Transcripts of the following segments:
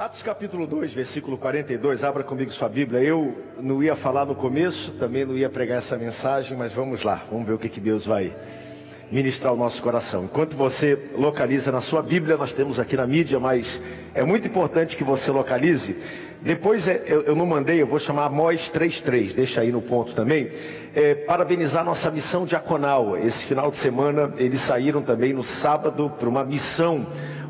Atos capítulo 2, versículo 42, abra comigo sua Bíblia. Eu não ia falar no começo, também não ia pregar essa mensagem, mas vamos lá, vamos ver o que, que Deus vai ministrar ao nosso coração. Enquanto você localiza na sua Bíblia, nós temos aqui na mídia, mas é muito importante que você localize. Depois é, eu, não mandei, eu vou chamar MOS 33, deixa aí no ponto também. É, parabenizar nossa missão diaconal. Esse final de semana eles saíram também no sábado para uma missão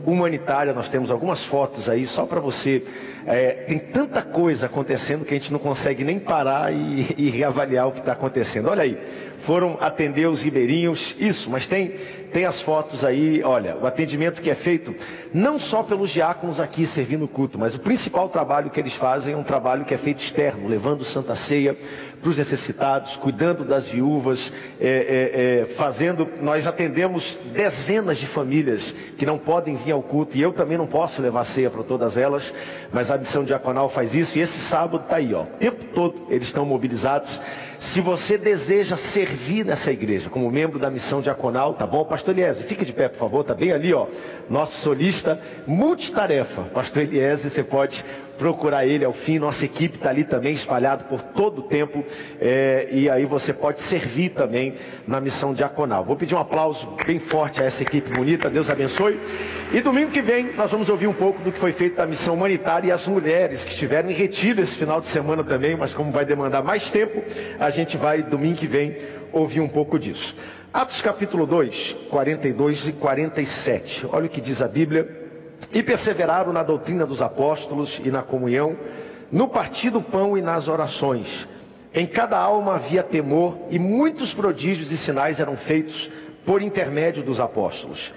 humanitária. Nós temos algumas fotos aí só para você. É, tem tanta coisa acontecendo que a gente não consegue nem parar e, e reavaliar o que está acontecendo. Olha aí, foram atender os ribeirinhos, isso, mas tem, tem as fotos aí, olha, o atendimento que é feito não só pelos diáconos aqui servindo o culto, mas o principal trabalho que eles fazem é um trabalho que é feito externo, levando Santa Ceia para os necessitados, cuidando das viúvas, é, é, é, fazendo. Nós atendemos dezenas de famílias que não podem vir ao culto, e eu também não posso levar ceia para todas elas, mas a missão diaconal faz isso, e esse sábado está aí, ó, o tempo todo eles estão mobilizados. Se você deseja servir nessa igreja como membro da missão diaconal, tá bom? Pastor Eliese, fica de pé, por favor, tá bem ali, ó. Nosso solista multitarefa. Pastor Eliese, você pode procurar ele ao fim. Nossa equipe está ali também espalhado por todo o tempo. É, e aí você pode servir também na missão diaconal. Vou pedir um aplauso bem forte a essa equipe bonita. Deus abençoe. E domingo que vem nós vamos ouvir um pouco do que foi feito da missão humanitária e as mulheres que estiveram em retiro esse final de semana também. Mas como vai demandar mais tempo, a gente vai domingo que vem ouvir um pouco disso. Atos capítulo 2, 42 e 47. Olha o que diz a Bíblia. E perseveraram na doutrina dos apóstolos e na comunhão, no partir do pão e nas orações. Em cada alma havia temor, e muitos prodígios e sinais eram feitos por intermédio dos apóstolos.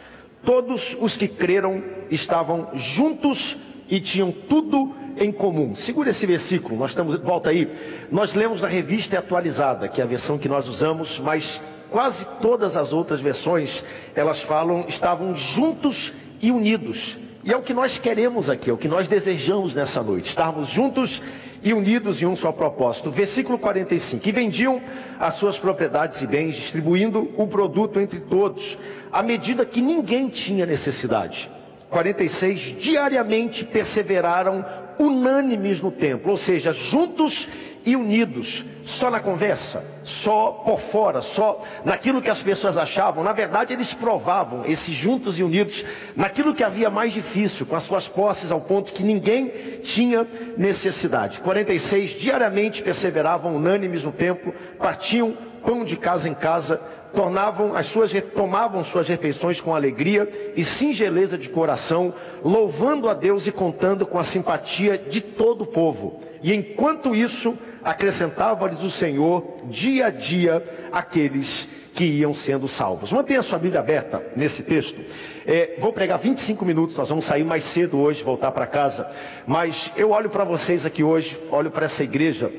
Todos os que creram estavam juntos e tinham tudo em comum. Segura esse versículo, nós estamos, volta aí. Nós lemos na revista atualizada, que é a versão que nós usamos, mas quase todas as outras versões, elas falam, estavam juntos e unidos. E é o que nós queremos aqui, é o que nós desejamos nessa noite, estarmos juntos e unidos em um só propósito. Versículo 45: E vendiam as suas propriedades e bens, distribuindo o produto entre todos, à medida que ninguém tinha necessidade. 46: Diariamente perseveraram unânimes no templo, ou seja, juntos e unidos, só na conversa, só por fora, só naquilo que as pessoas achavam. Na verdade, eles provavam, esses juntos e unidos, naquilo que havia mais difícil, com as suas posses, ao ponto que ninguém tinha necessidade. 46, diariamente perseveravam unânimes no templo, partiam pão de casa em casa, tornavam as suas, tomavam suas refeições com alegria e singeleza de coração, louvando a Deus e contando com a simpatia de todo o povo. E enquanto isso, acrescentava-lhes o Senhor dia a dia aqueles que iam sendo salvos. Mantenha sua Bíblia aberta nesse texto. É, vou pregar 25 minutos, nós vamos sair mais cedo hoje, voltar para casa. Mas eu olho para vocês aqui hoje, olho para essa igreja,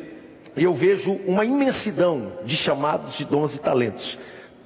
e eu vejo uma imensidão de chamados de dons e talentos.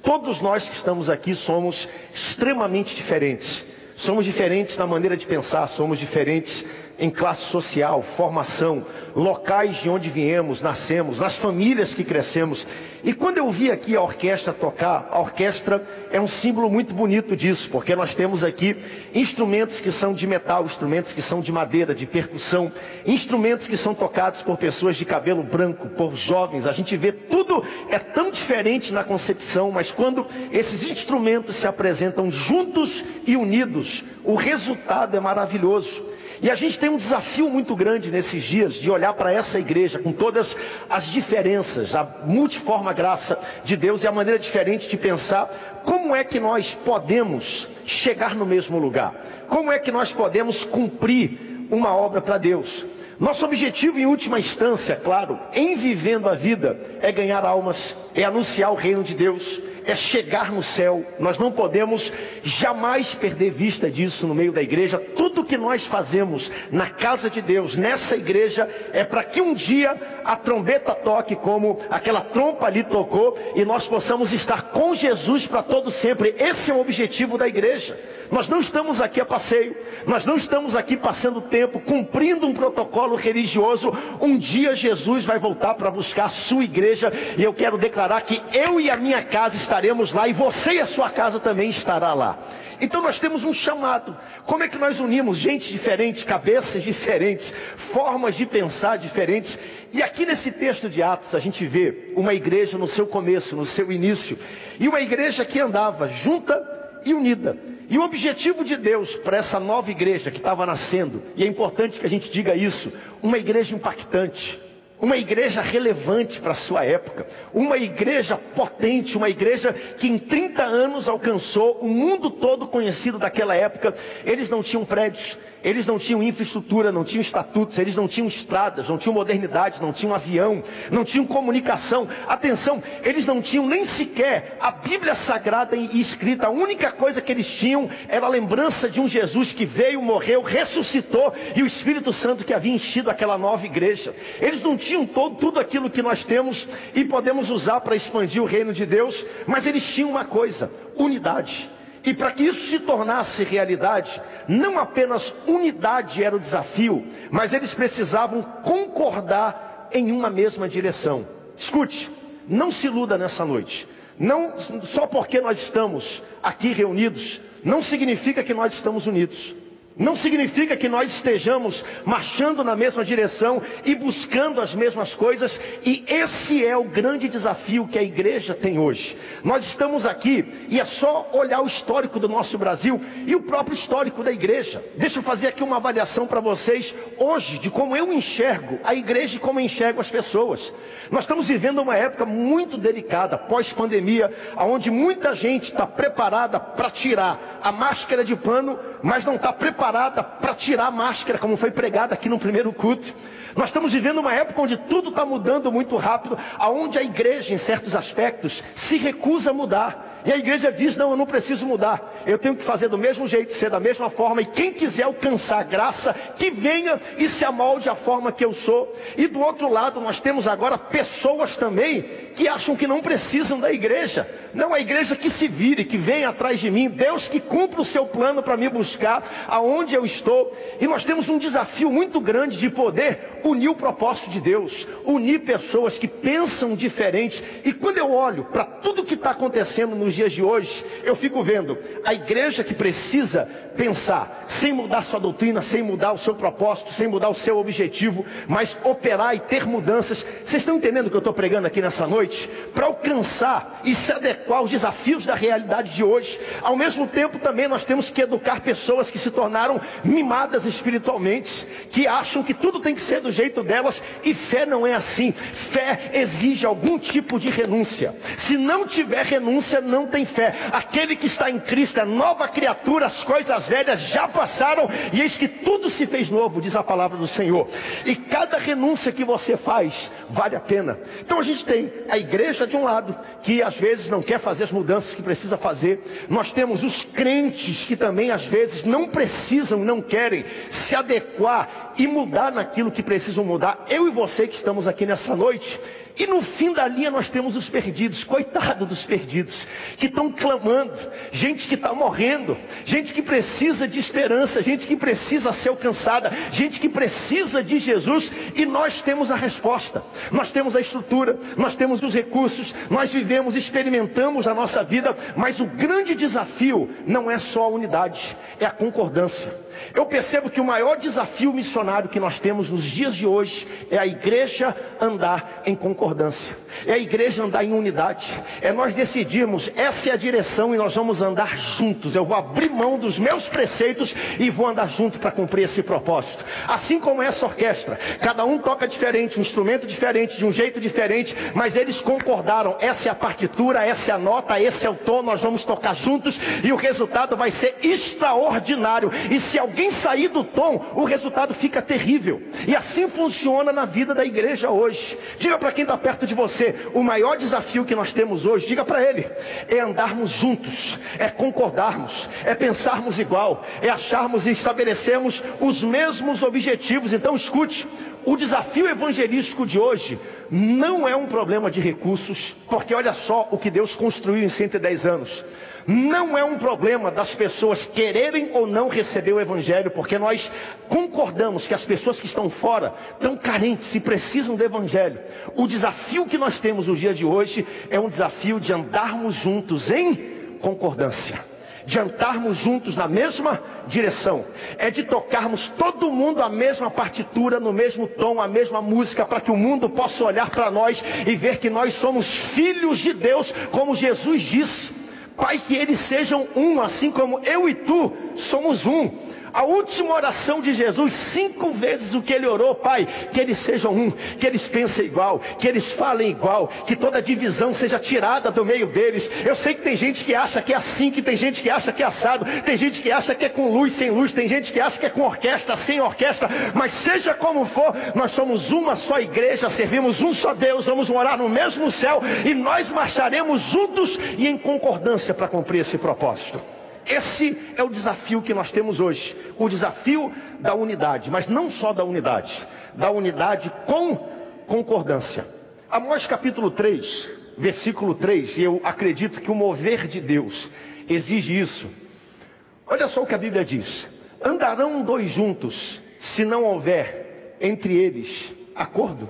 Todos nós que estamos aqui somos extremamente diferentes. Somos diferentes na maneira de pensar, somos diferentes em classe social, formação, locais de onde viemos, nascemos, nas famílias que crescemos. E quando eu vi aqui a orquestra tocar, a orquestra é um símbolo muito bonito disso, porque nós temos aqui instrumentos que são de metal, instrumentos que são de madeira, de percussão, instrumentos que são tocados por pessoas de cabelo branco, por jovens. A gente vê tudo é tão diferente na concepção, mas quando esses instrumentos se apresentam juntos e unidos, o resultado é maravilhoso. E a gente tem um desafio muito grande nesses dias de olhar para essa igreja com todas as diferenças, a multiforme graça de Deus e a maneira diferente de pensar como é que nós podemos chegar no mesmo lugar, como é que nós podemos cumprir uma obra para Deus. Nosso objetivo, em última instância, claro, em vivendo a vida, é ganhar almas, é anunciar o reino de Deus, é chegar no céu. Nós não podemos jamais perder vista disso no meio da igreja. Tudo que nós fazemos na casa de Deus, nessa igreja, é para que um dia a trombeta toque como aquela trompa ali tocou e nós possamos estar com Jesus para todo sempre. Esse é o objetivo da igreja. Nós não estamos aqui a passeio, nós não estamos aqui passando tempo cumprindo um protocolo religioso. Um dia Jesus vai voltar para buscar a sua igreja e eu quero declarar que eu e a minha casa estaremos estaremos lá e você e a sua casa também estará lá. Então nós temos um chamado. Como é que nós unimos gente diferente, cabeças diferentes, formas de pensar diferentes? E aqui nesse texto de Atos a gente vê uma igreja no seu começo, no seu início, e uma igreja que andava junta e unida. E o objetivo de Deus para essa nova igreja que estava nascendo, e é importante que a gente diga isso, uma igreja impactante uma igreja relevante para a sua época, uma igreja potente, uma igreja que em 30 anos alcançou o mundo todo conhecido daquela época. Eles não tinham prédios, eles não tinham infraestrutura, não tinham estatutos, eles não tinham estradas, não tinham modernidade, não tinham avião, não tinham comunicação. Atenção, eles não tinham nem sequer a Bíblia Sagrada e escrita. A única coisa que eles tinham era a lembrança de um Jesus que veio, morreu, ressuscitou e o Espírito Santo que havia enchido aquela nova igreja. Eles não tinham todo, tudo aquilo que nós temos e podemos usar para expandir o reino de Deus, mas eles tinham uma coisa: unidade. E para que isso se tornasse realidade, não apenas unidade era o desafio, mas eles precisavam concordar em uma mesma direção. Escute, não se iluda nessa noite. Não só porque nós estamos aqui reunidos, não significa que nós estamos unidos. Não significa que nós estejamos marchando na mesma direção e buscando as mesmas coisas, e esse é o grande desafio que a igreja tem hoje. Nós estamos aqui e é só olhar o histórico do nosso Brasil e o próprio histórico da igreja. Deixa eu fazer aqui uma avaliação para vocês hoje de como eu enxergo a igreja e como eu enxergo as pessoas. Nós estamos vivendo uma época muito delicada, pós-pandemia, onde muita gente está preparada para tirar a máscara de pano, mas não está preparada preparada para tirar a máscara, como foi pregado aqui no primeiro culto. Nós estamos vivendo uma época onde tudo está mudando muito rápido, aonde a igreja, em certos aspectos, se recusa a mudar. E a igreja diz: não, eu não preciso mudar. Eu tenho que fazer do mesmo jeito, ser da mesma forma. E quem quiser alcançar graça, que venha e se amolde a forma que eu sou. E do outro lado, nós temos agora pessoas também que acham que não precisam da igreja. Não, a igreja que se vire, que venha atrás de mim. Deus que cumpra o seu plano para me buscar aonde eu estou. E nós temos um desafio muito grande de poder unir o propósito de Deus, unir pessoas que pensam diferente. E quando eu olho para tudo que está acontecendo no nos dias de hoje, eu fico vendo a igreja que precisa pensar, sem mudar sua doutrina, sem mudar o seu propósito, sem mudar o seu objetivo, mas operar e ter mudanças. Vocês estão entendendo o que eu estou pregando aqui nessa noite? Para alcançar e se adequar aos desafios da realidade de hoje. Ao mesmo tempo, também nós temos que educar pessoas que se tornaram mimadas espiritualmente, que acham que tudo tem que ser do jeito delas, e fé não é assim. Fé exige algum tipo de renúncia. Se não tiver renúncia, não tem fé. Aquele que está em Cristo é nova criatura, as coisas velhas já passaram e eis que tudo se fez novo, diz a palavra do Senhor. E cada renúncia que você faz vale a pena. Então a gente tem a igreja de um lado, que às vezes não quer fazer as mudanças que precisa fazer. Nós temos os crentes que também às vezes não precisam, não querem se adequar e mudar naquilo que precisam mudar. Eu e você que estamos aqui nessa noite, e no fim da linha nós temos os perdidos, coitado dos perdidos, que estão clamando, gente que está morrendo, gente que precisa de esperança, gente que precisa ser alcançada, gente que precisa de Jesus, e nós temos a resposta, nós temos a estrutura, nós temos os recursos, nós vivemos, experimentamos a nossa vida, mas o grande desafio não é só a unidade, é a concordância. Eu percebo que o maior desafio missionário que nós temos nos dias de hoje é a igreja andar em concordância, é a igreja andar em unidade, é nós decidirmos, essa é a direção e nós vamos andar juntos. Eu vou abrir mão dos meus preceitos e vou andar junto para cumprir esse propósito. Assim como essa orquestra, cada um toca diferente, um instrumento diferente, de um jeito diferente, mas eles concordaram, essa é a partitura, essa é a nota, esse é o tom, nós vamos tocar juntos e o resultado vai ser extraordinário. E se alguém sair do tom, o resultado fica terrível. E assim funciona na vida da igreja hoje. Diga para quem está perto de você: o maior desafio que nós temos hoje, diga para ele, é andarmos juntos, é concordarmos, é pensarmos igual, é acharmos e estabelecermos os mesmos objetivos. Então escute. O desafio evangelístico de hoje não é um problema de recursos, porque olha só o que Deus construiu em 110 anos. Não é um problema das pessoas quererem ou não receber o Evangelho, porque nós concordamos que as pessoas que estão fora estão carentes e precisam do Evangelho. O desafio que nós temos no dia de hoje é um desafio de andarmos juntos em concordância de andarmos juntos na mesma direção, é de tocarmos todo mundo a mesma partitura, no mesmo tom, a mesma música, para que o mundo possa olhar para nós e ver que nós somos filhos de Deus, como Jesus disse. Pai, que eles sejam um, assim como eu e tu somos um. A última oração de Jesus, cinco vezes o que ele orou, Pai, que eles sejam um, que eles pensem igual, que eles falem igual, que toda divisão seja tirada do meio deles. Eu sei que tem gente que acha que é assim, que tem gente que acha que é assado, tem gente que acha que é com luz, sem luz, tem gente que acha que é com orquestra, sem orquestra, mas seja como for, nós somos uma só igreja, servimos um só Deus, vamos morar no mesmo céu e nós marcharemos juntos e em concordância para cumprir esse propósito. Esse é o desafio que nós temos hoje, o desafio da unidade, mas não só da unidade, da unidade com concordância. Amós capítulo 3, versículo 3, e eu acredito que o mover de Deus exige isso. Olha só o que a Bíblia diz: andarão dois juntos, se não houver entre eles acordo?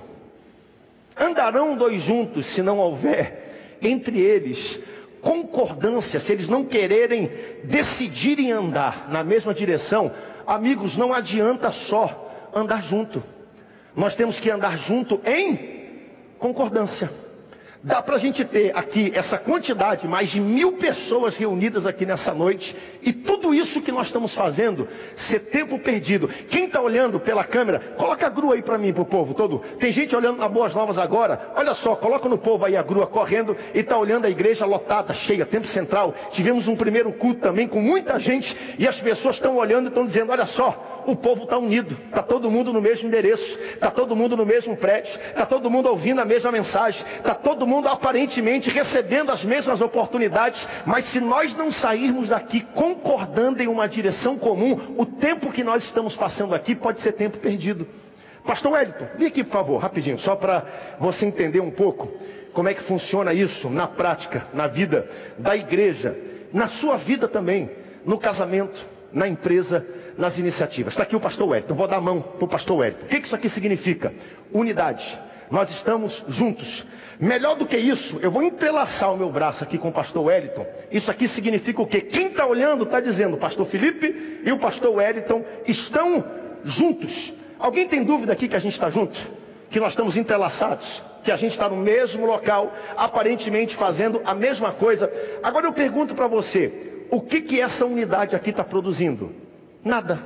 Andarão dois juntos, se não houver entre eles concordância, se eles não quererem decidirem andar na mesma direção, amigos, não adianta só andar junto. Nós temos que andar junto em concordância. Dá para a gente ter aqui essa quantidade, mais de mil pessoas reunidas aqui nessa noite, e tudo isso que nós estamos fazendo, ser tempo perdido. Quem está olhando pela câmera, coloca a grua aí para mim, para o povo todo. Tem gente olhando na Boas Novas agora, olha só, coloca no povo aí a grua correndo e está olhando a igreja lotada, cheia, tempo central. Tivemos um primeiro culto também com muita gente, e as pessoas estão olhando e estão dizendo: olha só, o povo está unido, está todo mundo no mesmo endereço, está todo mundo no mesmo prédio, está todo mundo ouvindo a mesma mensagem, está todo mundo aparentemente recebendo as mesmas oportunidades, mas se nós não sairmos daqui concordando em uma direção comum, o tempo que nós estamos passando aqui pode ser tempo perdido. Pastor Wellington, vem aqui por favor, rapidinho, só para você entender um pouco como é que funciona isso na prática, na vida da igreja, na sua vida também, no casamento, na empresa nas iniciativas. Está aqui o pastor Wellington, vou dar a mão para o pastor Wellington. O que isso aqui significa? Unidade. Nós estamos juntos. Melhor do que isso, eu vou entrelaçar o meu braço aqui com o pastor Wellington. Isso aqui significa o quê? Quem está olhando está dizendo, o pastor Felipe e o pastor Wellington estão juntos. Alguém tem dúvida aqui que a gente está junto? Que nós estamos entrelaçados? Que a gente está no mesmo local, aparentemente fazendo a mesma coisa. Agora eu pergunto para você, o que que essa unidade aqui está produzindo? Nada.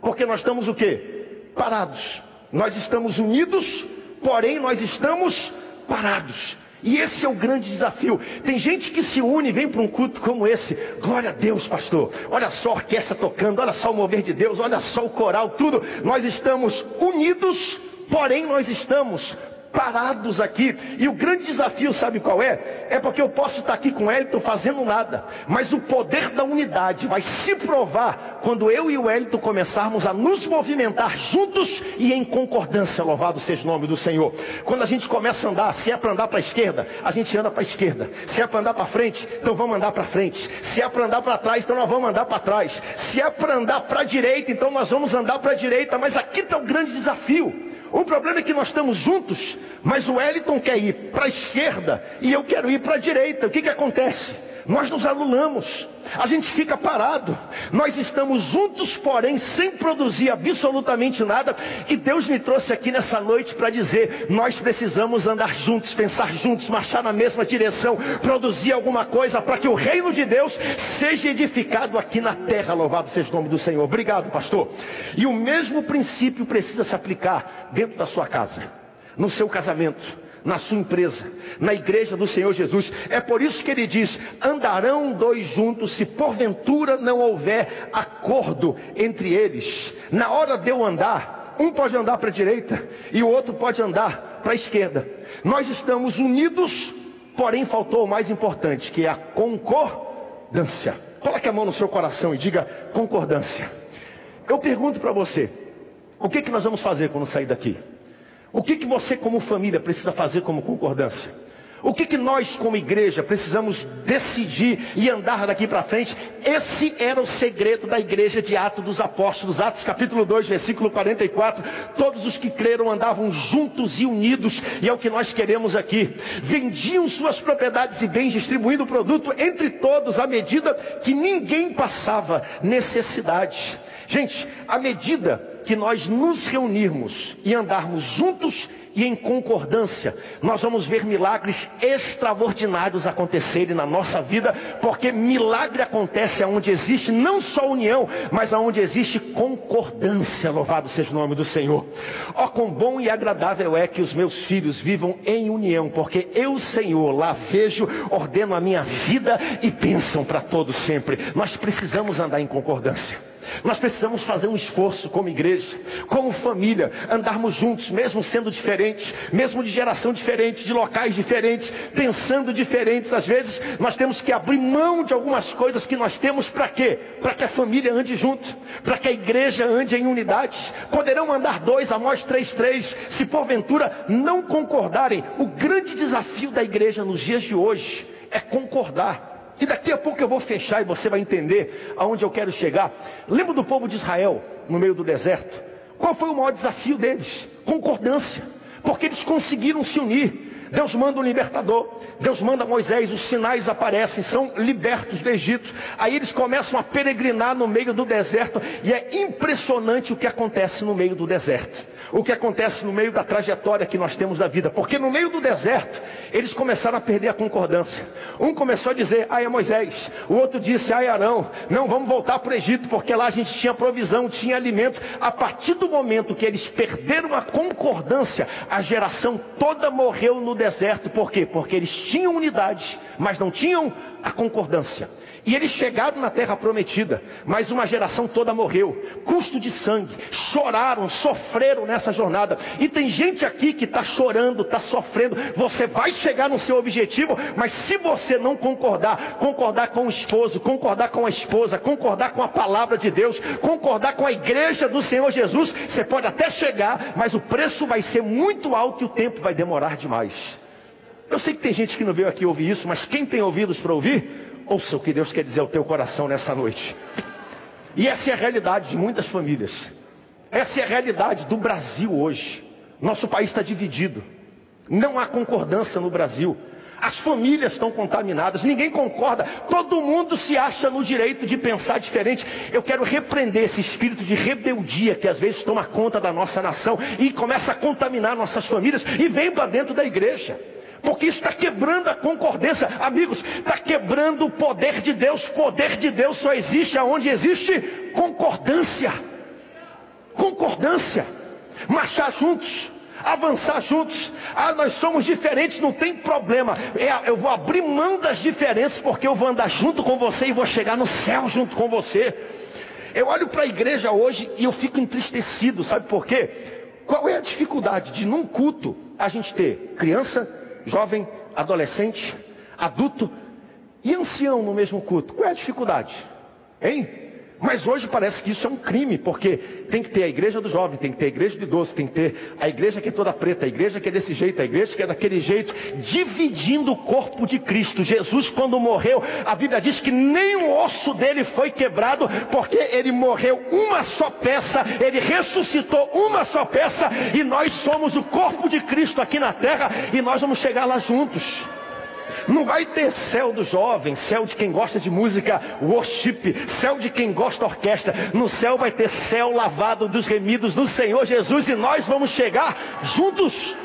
Porque nós estamos o quê? Parados. Nós estamos unidos, porém nós estamos parados. E esse é o grande desafio. Tem gente que se une, vem para um culto como esse. Glória a Deus, pastor. Olha só a orquestra tocando, olha só o mover de Deus, olha só o coral, tudo. Nós estamos unidos, porém nós estamos parados aqui. E o grande desafio, sabe qual é? É porque eu posso estar aqui com Elton fazendo nada, mas o poder da unidade vai se provar quando eu e o Elton começarmos a nos movimentar juntos e em concordância. Louvado seja o nome do Senhor. Quando a gente começa a andar, se é para andar para a esquerda, a gente anda para a esquerda. Se é para andar para frente, então vamos andar para frente. Se é para andar para trás, então nós vamos andar para trás. Se é para andar para a direita, então nós vamos andar para a direita. Mas aqui está o grande desafio. O problema é que nós estamos juntos, mas o Wellington quer ir para a esquerda e eu quero ir para a direita. O que, que acontece? Nós nos anulamos, a gente fica parado. Nós estamos juntos, porém, sem produzir absolutamente nada. E Deus me trouxe aqui nessa noite para dizer: nós precisamos andar juntos, pensar juntos, marchar na mesma direção, produzir alguma coisa para que o reino de Deus seja edificado aqui na terra. Louvado seja o nome do Senhor. Obrigado, pastor. E o mesmo princípio precisa se aplicar dentro da sua casa, no seu casamento na sua empresa, na igreja do Senhor Jesus. É por isso que ele diz: andarão dois juntos, se porventura não houver acordo entre eles. Na hora de eu andar, um pode andar para a direita e o outro pode andar para a esquerda. Nós estamos unidos, porém faltou o mais importante, que é a concordância. Coloque a mão no seu coração e diga concordância. Eu pergunto para você, o que, que nós vamos fazer quando sair daqui? O que, que você, como família, precisa fazer como concordância? O que, que nós, como igreja, precisamos decidir e andar daqui para frente? Esse era o segredo da igreja de Atos dos Apóstolos, Atos capítulo 2, versículo 44. Todos os que creram andavam juntos e unidos, e é o que nós queremos aqui. Vendiam suas propriedades e bens, distribuindo o produto entre todos, à medida que ninguém passava necessidade. Gente, à medida que nós nos reunirmos e andarmos juntos e em concordância, nós vamos ver milagres extraordinários acontecerem na nossa vida, porque milagre acontece aonde existe não só união, mas aonde existe concordância. Louvado seja o nome do Senhor. Ó, oh, quão bom e agradável é que os meus filhos vivam em união, porque eu, Senhor, lá vejo, ordeno a minha vida e pensam para todos sempre. Nós precisamos andar em concordância. Nós precisamos fazer um esforço como igreja, como família, andarmos juntos, mesmo sendo diferentes, mesmo de geração diferente, de locais diferentes, pensando diferentes. Às vezes nós temos que abrir mão de algumas coisas que nós temos para quê? Para que a família ande junto, para que a igreja ande em unidade. Poderão andar dois, a nós três, três, se porventura não concordarem. O grande desafio da igreja nos dias de hoje é concordar. E daqui a pouco eu vou fechar e você vai entender aonde eu quero chegar. Lembra do povo de Israel no meio do deserto? Qual foi o maior desafio deles? Concordância. Porque eles conseguiram se unir. Deus manda um libertador, Deus manda Moisés, os sinais aparecem, são libertos do Egito. Aí eles começam a peregrinar no meio do deserto, e é impressionante o que acontece no meio do deserto o que acontece no meio da trajetória que nós temos da vida. Porque no meio do deserto, eles começaram a perder a concordância. Um começou a dizer, ai é Moisés. O outro disse, ai Arão, não vamos voltar para o Egito, porque lá a gente tinha provisão, tinha alimento. A partir do momento que eles perderam a concordância, a geração toda morreu no deserto. Por quê? Porque eles tinham unidade, mas não tinham a concordância. E eles chegaram na terra prometida, mas uma geração toda morreu. Custo de sangue, choraram, sofreram nessa jornada. E tem gente aqui que está chorando, está sofrendo. Você vai chegar no seu objetivo, mas se você não concordar, concordar com o esposo, concordar com a esposa, concordar com a palavra de Deus, concordar com a igreja do Senhor Jesus, você pode até chegar, mas o preço vai ser muito alto e o tempo vai demorar demais. Eu sei que tem gente que não veio aqui ouvir isso, mas quem tem ouvidos para ouvir, Ouça o que Deus quer dizer ao teu coração nessa noite. E essa é a realidade de muitas famílias. Essa é a realidade do Brasil hoje. Nosso país está dividido. Não há concordância no Brasil. As famílias estão contaminadas, ninguém concorda, todo mundo se acha no direito de pensar diferente. Eu quero repreender esse espírito de rebeldia que às vezes toma conta da nossa nação e começa a contaminar nossas famílias e vem para dentro da igreja. Porque isso está quebrando a concordância, amigos, está quebrando o poder de Deus. O poder de Deus só existe aonde existe concordância. Concordância. Marchar juntos, avançar juntos. Ah, nós somos diferentes, não tem problema. É, eu vou abrir mão das diferenças, porque eu vou andar junto com você e vou chegar no céu junto com você. Eu olho para a igreja hoje e eu fico entristecido, sabe por quê? Qual é a dificuldade de num culto a gente ter criança, jovem, adolescente, adulto e ancião no mesmo culto. Qual é a dificuldade? Hein? Mas hoje parece que isso é um crime, porque tem que ter a igreja do jovem, tem que ter a igreja do idoso, tem que ter a igreja que é toda preta, a igreja que é desse jeito, a igreja que é daquele jeito, dividindo o corpo de Cristo. Jesus, quando morreu, a Bíblia diz que nem o osso dele foi quebrado, porque ele morreu uma só peça, ele ressuscitou uma só peça, e nós somos o corpo de Cristo aqui na terra, e nós vamos chegar lá juntos. Não vai ter céu do jovem, céu de quem gosta de música worship, céu de quem gosta orquestra. No céu vai ter céu lavado dos remidos do Senhor Jesus e nós vamos chegar juntos.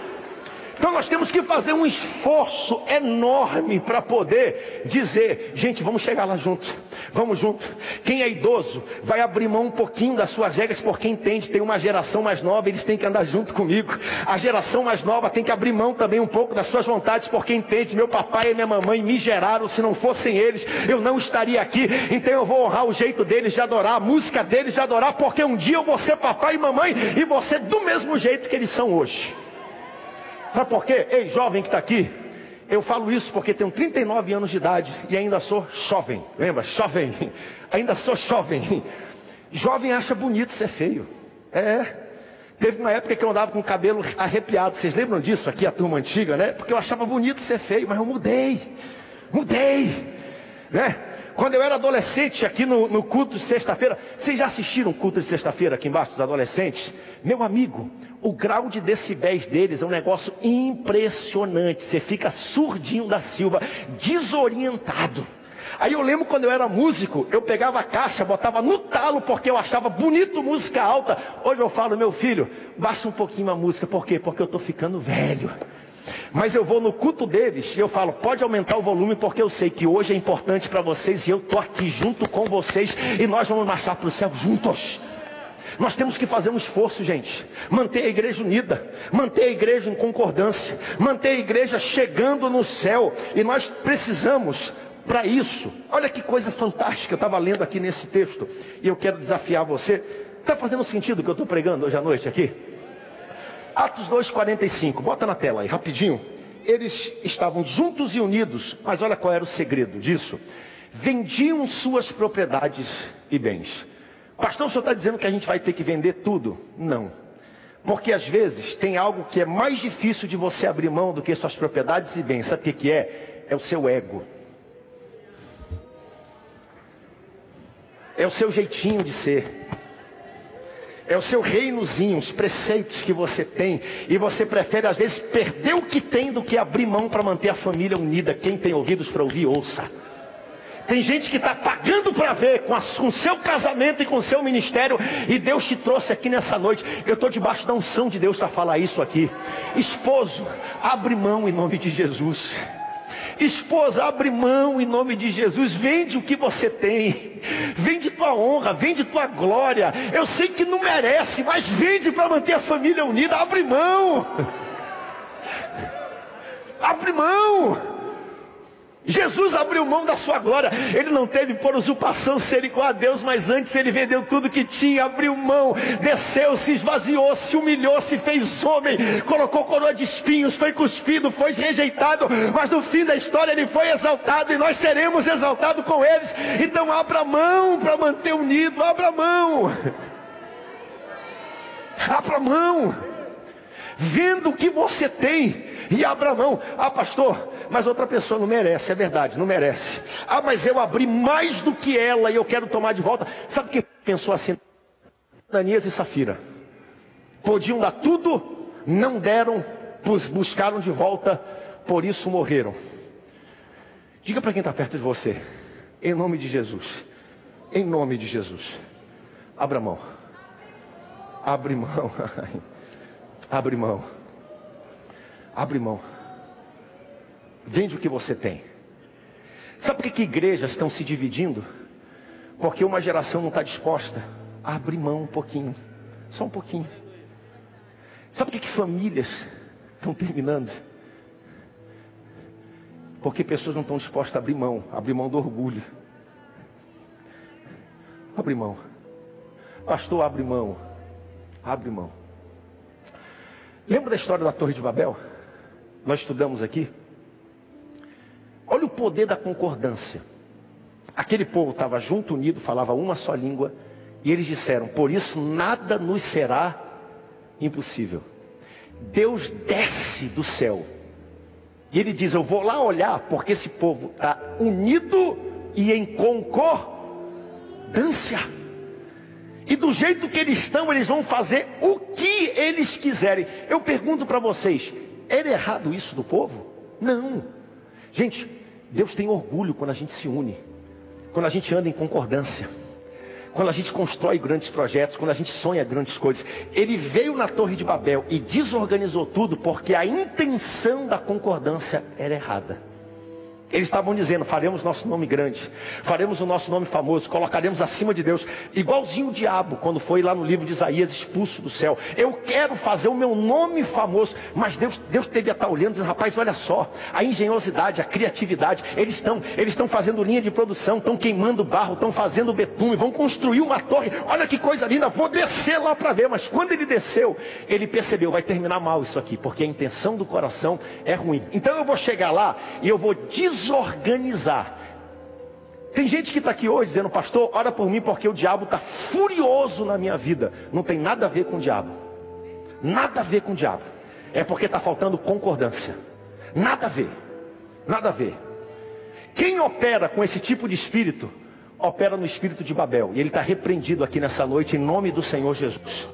Então nós temos que fazer um esforço enorme para poder dizer, gente, vamos chegar lá junto. Vamos junto. Quem é idoso vai abrir mão um pouquinho das suas regras porque entende, tem uma geração mais nova, eles têm que andar junto comigo. A geração mais nova tem que abrir mão também um pouco das suas vontades porque entende, meu papai e minha mamãe me geraram, se não fossem eles, eu não estaria aqui. Então eu vou honrar o jeito deles de adorar, a música deles de adorar, porque um dia eu vou ser papai e mamãe e você do mesmo jeito que eles são hoje. Sabe por quê? Ei, jovem que está aqui, eu falo isso porque tenho 39 anos de idade e ainda sou jovem. Lembra? Jovem. Ainda sou jovem. Jovem acha bonito ser feio. É. Teve uma época que eu andava com o cabelo arrepiado. Vocês lembram disso aqui, a turma antiga, né? Porque eu achava bonito ser feio, mas eu mudei. Mudei. Né? Quando eu era adolescente, aqui no, no culto de sexta-feira, vocês já assistiram o culto de sexta-feira aqui embaixo dos adolescentes? Meu amigo, o grau de decibéis deles é um negócio impressionante. Você fica surdinho da Silva, desorientado. Aí eu lembro quando eu era músico, eu pegava a caixa, botava no talo porque eu achava bonito música alta. Hoje eu falo, meu filho, baixa um pouquinho a música, por quê? Porque eu estou ficando velho. Mas eu vou no culto deles e eu falo, pode aumentar o volume porque eu sei que hoje é importante para vocês e eu estou aqui junto com vocês e nós vamos marchar para o céu juntos. Nós temos que fazer um esforço, gente. Manter a igreja unida, manter a igreja em concordância, manter a igreja chegando no céu. E nós precisamos, para isso, olha que coisa fantástica, eu estava lendo aqui nesse texto, e eu quero desafiar você. Está fazendo sentido o que eu estou pregando hoje à noite aqui? Atos 2,45, bota na tela aí, rapidinho. Eles estavam juntos e unidos, mas olha qual era o segredo disso. Vendiam suas propriedades e bens. Pastor, o senhor está dizendo que a gente vai ter que vender tudo? Não. Porque às vezes tem algo que é mais difícil de você abrir mão do que suas propriedades e bens. Sabe o que, é? É o seu ego. É o seu jeitinho de ser. É o seu reinozinho, os preceitos que você tem. E você prefere, às vezes, perder o que tem do que abrir mão para manter a família unida. Quem tem ouvidos para ouvir, ouça. Tem gente que está pagando para ver com, o seu casamento e com seu ministério. E Deus te trouxe aqui nessa noite. Eu estou debaixo da unção de Deus para falar isso aqui. Esposo, abre mão em nome de Jesus. Esposa, abre mão em nome de Jesus, vende o que você tem, vende tua honra, vende tua glória. Eu sei que não merece, mas vende para manter a família unida, abre mão. Abre mão. Jesus abriu mão da sua glória. Ele não teve por usurpação ser igual a Deus, mas antes ele vendeu tudo que tinha, abriu mão, desceu, se esvaziou, se humilhou, se fez homem, colocou coroa de espinhos, foi cuspido, foi rejeitado, mas no fim da história ele foi exaltado e nós seremos exaltados com eles. Então abra mão para manter unido, abra mão. Abra mão. Vendo o que você tem e abra mão. Ah, pastor, mas outra pessoa não merece, é verdade, não merece. Ah, mas eu abri mais do que ela e eu quero tomar de volta. Sabe quem pensou assim? Ananias e Safira. Podiam dar tudo, não deram, buscaram de volta, por isso morreram. Diga para quem está perto de você, em nome de Jesus, em nome de Jesus, abra mão, abre mão, abre mão. Abre mão. Vende o que você tem. Sabe por que, que igrejas estão se dividindo? Porque uma geração não está disposta a abrir mão um pouquinho. Só um pouquinho. Sabe por que, que famílias estão terminando? Porque pessoas não estão dispostas a abrir mão, abrir mão do orgulho. Abre mão. Pastor, abre mão. Abre mão. Lembra da história da Torre de Babel? nós estudamos aqui. Olha o poder da concordância. Aquele povo estava junto, unido, falava uma só língua, e eles disseram: Por isso nada nos será impossível. Deus desce do céu, e ele diz: Eu vou lá olhar, porque esse povo está unido e em concordância. E do jeito que eles estão, eles vão fazer o que eles quiserem. Eu pergunto para vocês: era errado isso do povo? Não. Gente, Deus tem orgulho quando a gente se une, quando a gente anda em concordância, quando a gente constrói grandes projetos, quando a gente sonha grandes coisas. Ele veio na Torre de Babel e desorganizou tudo porque a intenção da concordância era errada. Eles estavam dizendo: faremos nosso nome grande, faremos o nosso nome famoso, colocaremos acima de Deus, igualzinho o diabo, quando foi lá no livro de Isaías expulso do céu. Eu quero fazer o meu nome famoso, mas Deus, Deus teve a estar olhando e dizendo: rapaz, olha só, a engenhosidade, a criatividade, eles estão, eles estão fazendo linha de produção, estão queimando barro, estão fazendo betume, vão construir uma torre. Olha que coisa linda, vou descer lá para ver. Mas quando ele desceu, ele percebeu: vai terminar mal isso aqui, porque a intenção do coração é ruim. Então eu vou chegar lá e eu vou des desorganizar. Tem gente que está aqui hoje dizendo, pastor, ora por mim porque o diabo está furioso na minha vida. Não tem nada a ver com o diabo. Nada a ver com o diabo. É porque está faltando concordância. Nada a ver. Nada a ver. Quem opera com esse tipo de espírito, opera no espírito de Babel. E ele está repreendido aqui nessa noite em nome do Senhor Jesus.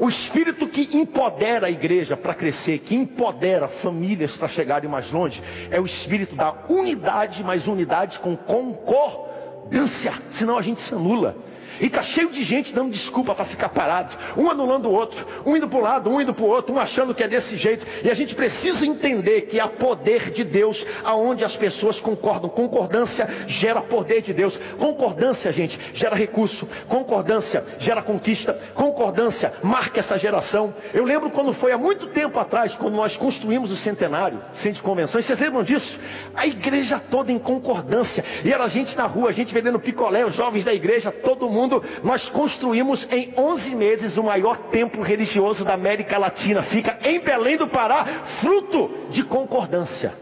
O espírito que empodera a igreja para crescer, que empodera famílias para chegarem mais longe, é o espírito da unidade, mas unidade com concordância. Senão a gente se anula. E está cheio de gente dando desculpa para ficar parado, um anulando o outro, um indo para um lado, um indo para o outro, um achando que é desse jeito. E a gente precisa entender que há poder de Deus aonde as pessoas concordam. Concordância gera poder de Deus. Concordância, gente, gera recurso. Concordância gera conquista. Concordância marca essa geração. Eu lembro quando foi há muito tempo atrás, quando nós construímos o centenário, centro de convenções. Vocês lembram disso? A igreja toda em concordância. E era gente na rua, a gente vendendo picolé, os jovens da igreja, todo mundo mundo, nós construímos em 11 meses o maior templo religioso da América Latina. Fica em Belém do Pará, fruto de concordância.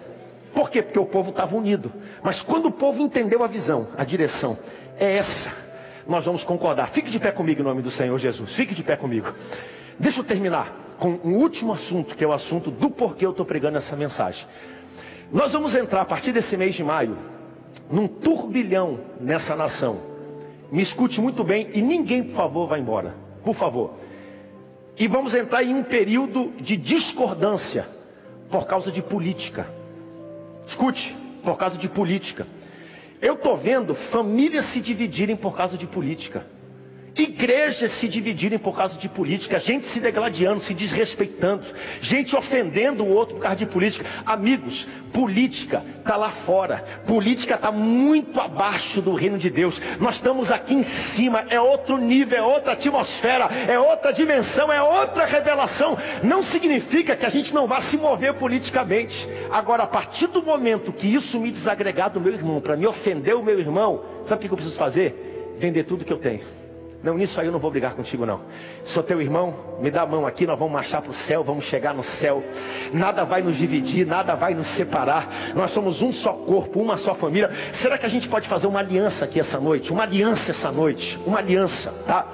Por quê? Porque o povo estava unido. Mas quando o povo entendeu a visão, a direção, é essa, nós vamos concordar. Fique de pé comigo em nome do Senhor Jesus. Fique de pé comigo. Deixa eu terminar com um último assunto, que é o assunto do porquê eu estou pregando essa mensagem. Nós vamos entrar a partir desse mês de maio num turbilhão nessa nação me escute muito bem e ninguém, por favor, vá embora. Por favor. E vamos entrar em um período de discordância por causa de política. Escute, por causa de política. Eu estou vendo famílias se dividirem por causa de política. Igrejas se dividirem por causa de política, gente se degladiando, se desrespeitando, gente ofendendo o outro por causa de política. Amigos, política está lá fora, política está muito abaixo do reino de Deus. Nós estamos aqui em cima, é outro nível, é outra atmosfera, é outra dimensão, é outra revelação. Não significa que a gente não vá se mover politicamente. Agora, a partir do momento que isso me desagregar do meu irmão, para me ofender o meu irmão, sabe o que eu preciso fazer? Vender tudo que eu tenho. Não, nisso aí eu não vou brigar contigo, não. Sou teu irmão, me dá a mão aqui, nós vamos marchar para o céu, vamos chegar no céu. Nada vai nos dividir, nada vai nos separar. Nós somos um só corpo, uma só família. Será que a gente pode fazer uma aliança aqui essa noite? Uma aliança essa noite, uma aliança, tá?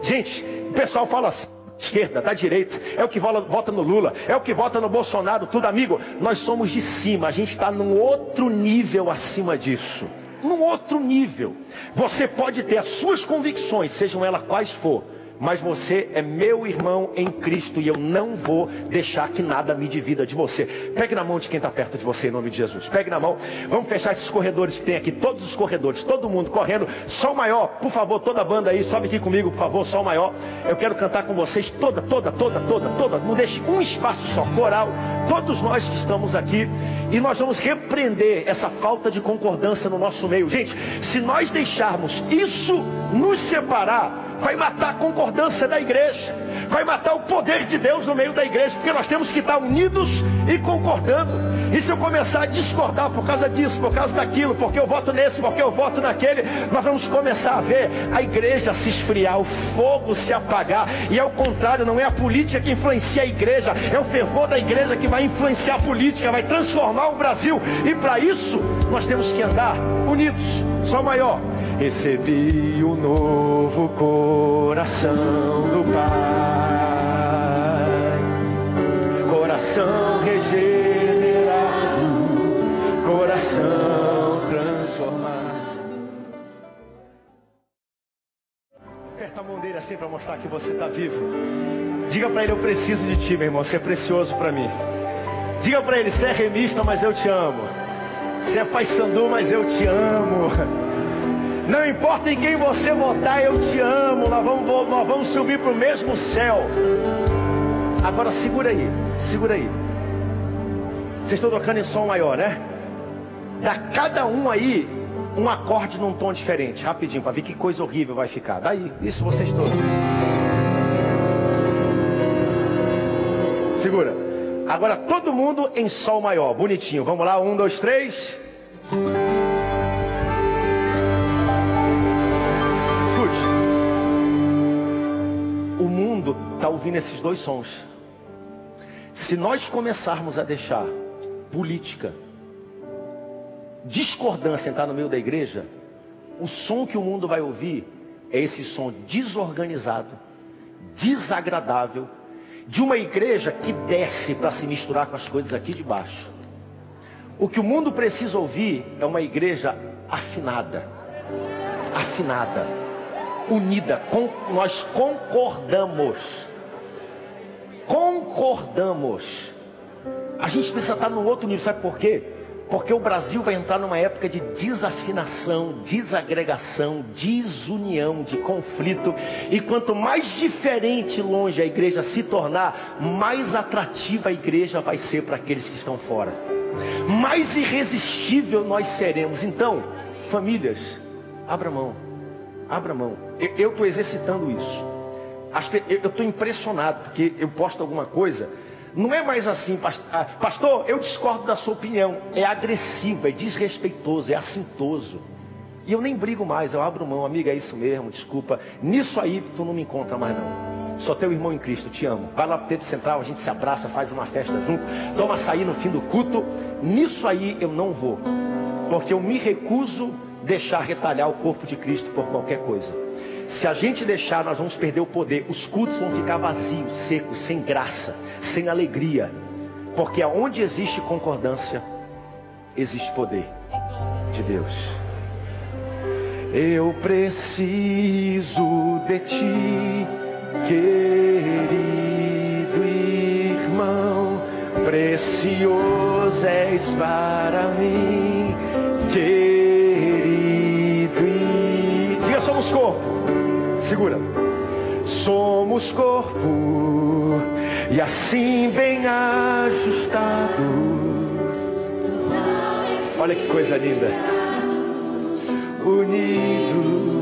Gente, o pessoal fala assim esquerda, da direita, é o que vota no Lula, é o que vota no Bolsonaro, tudo amigo. Nós somos de cima, a gente está num outro nível acima disso num outro nível. Você pode ter as suas convicções, sejam elas quais for, mas você é meu irmão em Cristo e eu não vou deixar que nada me divida de você. Pegue na mão de quem está perto de você em nome de Jesus. Pegue na mão. Vamos fechar esses corredores que tem aqui, todos os corredores, todo mundo correndo. Sol maior, por favor, toda a banda aí, sobe aqui comigo, por favor, sol maior. Eu quero cantar com vocês toda, toda, toda, toda, toda. Não deixe um espaço só, coral. Todos nós que estamos aqui e nós vamos repreender essa falta de concordância no nosso meio. Gente, se nós deixarmos isso nos separar, vai matar a concordância da igreja, vai matar o poder de Deus no meio da igreja, porque nós temos que estar unidos e concordando. E se eu começar a discordar por causa disso, por causa daquilo, porque eu voto nesse, porque eu voto naquele, nós vamos começar a ver a igreja se esfriar, o fogo se apagar. E ao contrário, não é a política que influencia a igreja, é o fervor da igreja que vai influenciar a política, vai transformar o Brasil. E para isso, nós temos que andar unidos. Só maior. Recebi o novo coração do Pai, coração regenerado, coração transformado. Aperta a mão dele assim para mostrar que você está vivo. Diga para ele: Eu preciso de ti, meu irmão. Você é precioso para mim. Diga para ele: Você é remista, mas eu te amo. Você é pai sandu, mas eu te amo. Não importa em quem você votar, eu te amo. Nós vamos, nós vamos subir para o mesmo céu. Agora segura aí, segura aí. Vocês estão tocando em som maior, né? Dá cada um aí um acorde num tom diferente, rapidinho, para ver que coisa horrível vai ficar. Daí, isso vocês todos. Segura. Agora todo mundo em sol maior, bonitinho. Vamos lá, um, dois, três. está ouvindo esses dois sons. Se nós começarmos a deixar política, discordância entrar no meio da igreja, o som que o mundo vai ouvir é esse som desorganizado, desagradável de uma igreja que desce para se misturar com as coisas aqui de baixo. O que o mundo precisa ouvir é uma igreja afinada, afinada, unida. Com, nós concordamos, concordamos. A gente precisa estar num outro nível, sabe por quê? Porque o Brasil vai entrar numa época de desafinação, desagregação, desunião, de conflito. E quanto mais diferente longe a igreja se tornar, mais atrativa a igreja vai ser para aqueles que estão fora. Mais irresistível nós seremos. Então, famílias, abra mão. Abra mão. Eu estou exercitando isso. Eu estou impressionado porque eu posto alguma coisa não é mais assim, ah, pastor, eu discordo da sua opinião. É agressivo, é desrespeitoso, é assintoso. E eu nem brigo mais, eu abro mão, amiga, é isso mesmo, desculpa. Nisso aí tu não me encontra mais não. Sou teu irmão em Cristo, te amo. Vai lá pro tempo central, a gente se abraça, faz uma festa junto, toma açaí no fim do culto. Nisso aí eu não vou. Porque eu me recuso deixar retalhar o corpo de Cristo por qualquer coisa. Se a gente deixar, nós vamos perder o poder. Os cultos vão ficar vazios, secos, sem graça, sem alegria. Porque aonde existe concordância, existe poder de Deus. Eu preciso de ti, querido irmão. Precioso és para mim, querido. Diga, somos corpo Segura. Somos corpo e assim bem ajustado. Olha que coisa linda. Unidos,